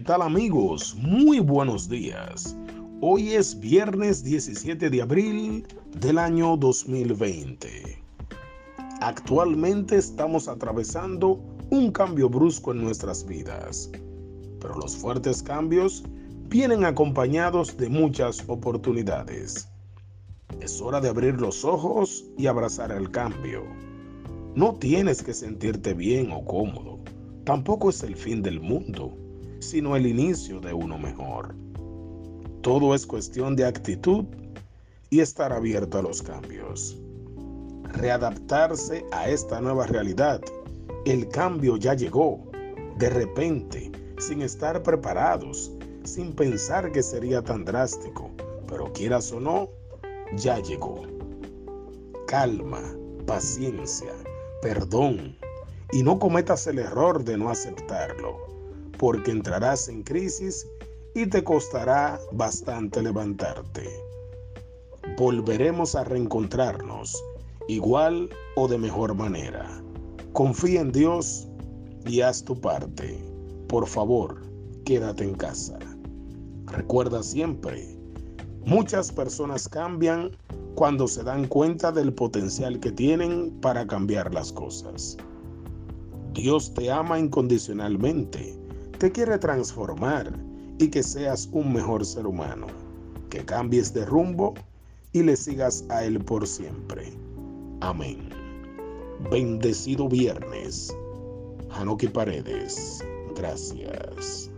tal amigos? Muy buenos días. Hoy es viernes 17 de abril del año 2020. Actualmente estamos atravesando un cambio brusco en nuestras vidas, pero los fuertes cambios vienen acompañados de muchas oportunidades. Es hora de abrir los ojos y abrazar el cambio. No tienes que sentirte bien o cómodo. Tampoco es el fin del mundo, sino el inicio de uno mejor. Todo es cuestión de actitud y estar abierto a los cambios. Readaptarse a esta nueva realidad. El cambio ya llegó, de repente, sin estar preparados, sin pensar que sería tan drástico, pero quieras o no, ya llegó. Calma, paciencia, perdón y no cometas el error de no aceptarlo, porque entrarás en crisis y te costará bastante levantarte. Volveremos a reencontrarnos, igual o de mejor manera. Confía en Dios y haz tu parte. Por favor, quédate en casa. Recuerda siempre, muchas personas cambian cuando se dan cuenta del potencial que tienen para cambiar las cosas. Dios te ama incondicionalmente, te quiere transformar y que seas un mejor ser humano, que cambies de rumbo y le sigas a Él por siempre. Amén. Bendecido viernes. Hanoki Paredes. Gracias.